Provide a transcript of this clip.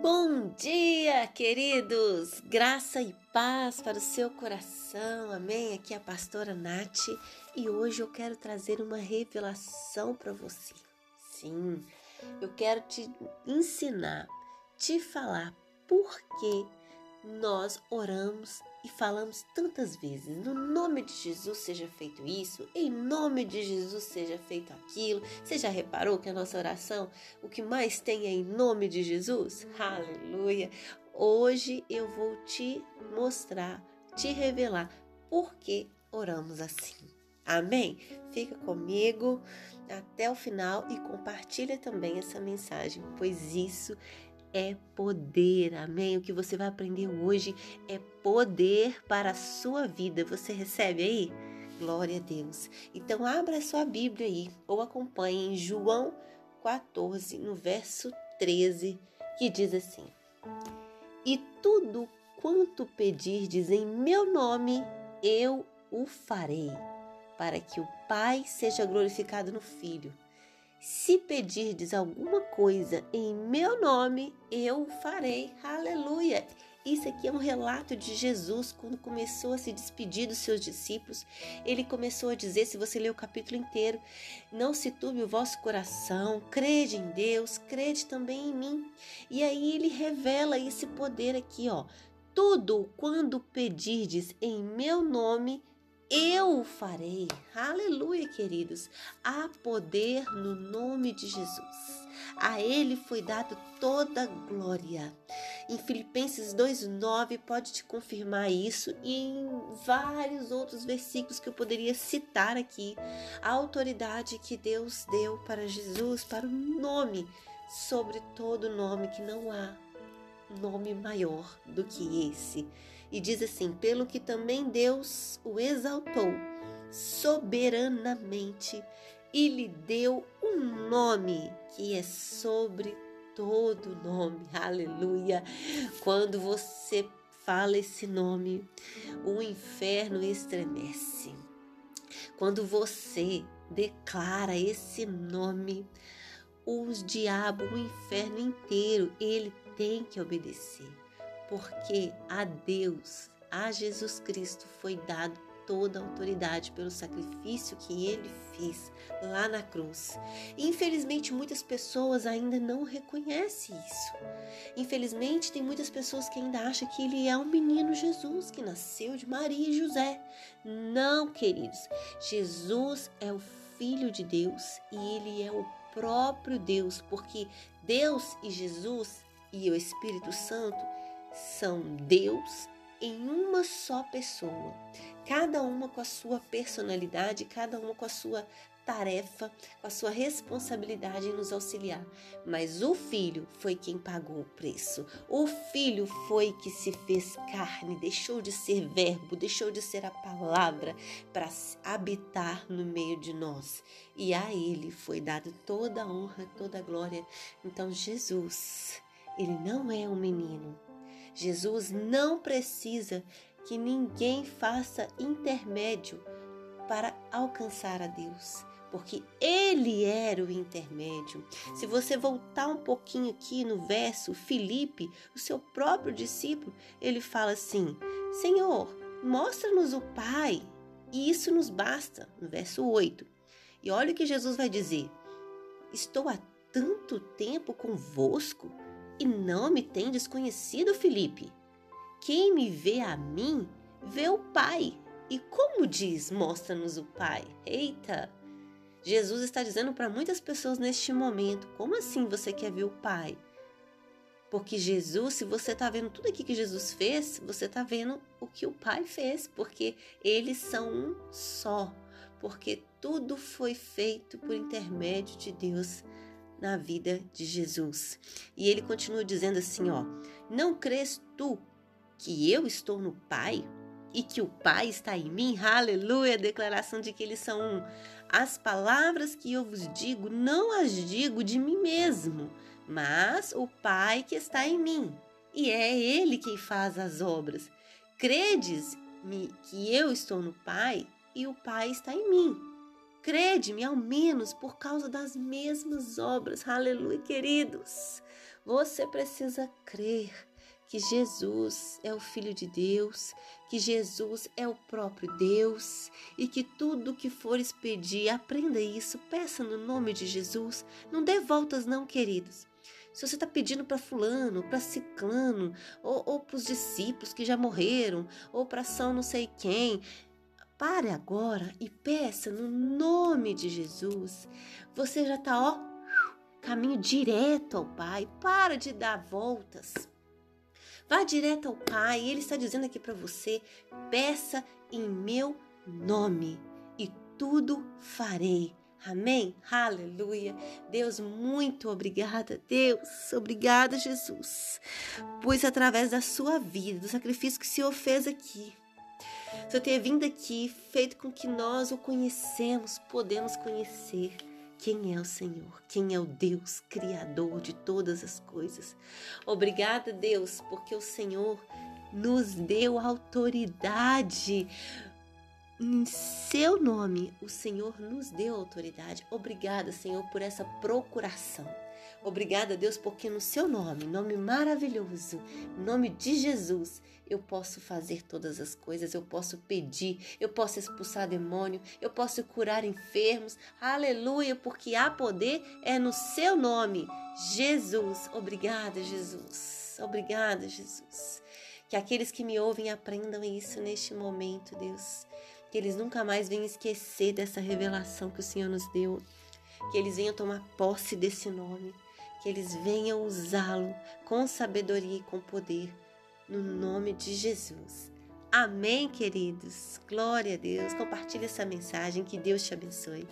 Bom dia, queridos! Graça e paz para o seu coração, amém? Aqui é a pastora Nath e hoje eu quero trazer uma revelação para você. Sim, eu quero te ensinar, te falar por que nós oramos e falamos tantas vezes: no nome de Jesus seja feito isso, em nome de Jesus seja feito aquilo. Você já reparou que a nossa oração, o que mais tem é em nome de Jesus? Aleluia! Hoje eu vou te mostrar, te revelar por que oramos assim. Amém? Fica comigo até o final e compartilha também essa mensagem, pois isso é poder, amém? O que você vai aprender hoje é poder para a sua vida. Você recebe aí? Glória a Deus. Então, abra sua Bíblia aí ou acompanhe em João 14, no verso 13, que diz assim: E tudo quanto pedirdes em meu nome, eu o farei, para que o Pai seja glorificado no Filho. Se pedirdes alguma coisa em meu nome, eu farei. Aleluia! Isso aqui é um relato de Jesus quando começou a se despedir dos seus discípulos. Ele começou a dizer, se você ler o capítulo inteiro, não se turbe o vosso coração, crede em Deus, crede também em mim. E aí ele revela esse poder aqui, ó. Tudo quando pedirdes em meu nome, eu o farei. Aleluia, queridos. Há poder no nome de Jesus. A ele foi dado toda glória. Em Filipenses 2:9 pode te confirmar isso e em vários outros versículos que eu poderia citar aqui, a autoridade que Deus deu para Jesus, para o nome sobre todo nome que não há nome maior do que esse. E diz assim: pelo que também Deus o exaltou soberanamente e lhe deu um nome que é sobre todo nome. Aleluia! Quando você fala esse nome, o inferno estremece. Quando você declara esse nome, os diabo, o inferno inteiro, ele tem que obedecer porque a Deus, a Jesus Cristo, foi dado toda a autoridade pelo sacrifício que ele fez lá na cruz. infelizmente, muitas pessoas ainda não reconhecem isso. Infelizmente, tem muitas pessoas que ainda acham que ele é um menino Jesus que nasceu de Maria e José. Não, queridos. Jesus é o filho de Deus e ele é o próprio Deus, porque Deus e Jesus e o Espírito Santo são Deus em uma só pessoa, cada uma com a sua personalidade, cada uma com a sua tarefa, com a sua responsabilidade em nos auxiliar. Mas o Filho foi quem pagou o preço. O Filho foi que se fez carne, deixou de ser verbo, deixou de ser a palavra para habitar no meio de nós. E a Ele foi dado toda a honra, toda a glória. Então, Jesus, Ele não é um menino Jesus não precisa que ninguém faça intermédio para alcançar a Deus, porque ele era o intermédio. Se você voltar um pouquinho aqui no verso, Filipe, o seu próprio discípulo, ele fala assim: Senhor, mostra-nos o Pai, e isso nos basta, no verso 8. E olha o que Jesus vai dizer: Estou há tanto tempo convosco e não me tem desconhecido, Felipe. Quem me vê a mim, vê o Pai. E como diz, mostra-nos o Pai. Eita! Jesus está dizendo para muitas pessoas neste momento: como assim você quer ver o Pai? Porque Jesus, se você está vendo tudo aqui que Jesus fez, você está vendo o que o Pai fez, porque eles são um só, porque tudo foi feito por intermédio de Deus na vida de Jesus. E ele continua dizendo assim, ó: Não crês tu que eu estou no Pai e que o Pai está em mim? Aleluia! Declaração de que eles são um. As palavras que eu vos digo, não as digo de mim mesmo, mas o Pai que está em mim. E é Ele quem faz as obras. Credes-me que eu estou no Pai e o Pai está em mim. Crede-me, ao menos por causa das mesmas obras. Aleluia, queridos. Você precisa crer que Jesus é o Filho de Deus, que Jesus é o próprio Deus e que tudo que fores pedir, aprenda isso, peça no nome de Jesus. Não dê voltas, não, queridos. Se você está pedindo para fulano, para ciclano, ou, ou para os discípulos que já morreram, ou para São não sei quem, pare agora e peça no nome de Jesus. Você já está, ó, caminho direto ao Pai. Para de dar voltas. Vá direto ao Pai. Ele está dizendo aqui para você: peça em meu nome e tudo farei. Amém? Aleluia. Deus, muito obrigada. Deus, obrigada, Jesus. Pois através da sua vida, do sacrifício que o Senhor fez aqui, Senhor ter vindo aqui, feito com que nós o conhecemos, podemos conhecer quem é o Senhor, quem é o Deus Criador de todas as coisas. Obrigada, Deus, porque o Senhor nos deu autoridade em seu nome, o Senhor nos deu autoridade. Obrigada, Senhor, por essa procuração. Obrigada, Deus, porque no seu nome, nome maravilhoso, nome de Jesus, eu posso fazer todas as coisas, eu posso pedir, eu posso expulsar demônio, eu posso curar enfermos. Aleluia, porque há poder é no seu nome, Jesus. Obrigada, Jesus. Obrigada, Jesus. Que aqueles que me ouvem aprendam isso neste momento, Deus que eles nunca mais venham esquecer dessa revelação que o Senhor nos deu, que eles venham tomar posse desse nome, que eles venham usá-lo com sabedoria e com poder, no nome de Jesus. Amém, queridos. Glória a Deus. Compartilhe essa mensagem. Que Deus te abençoe.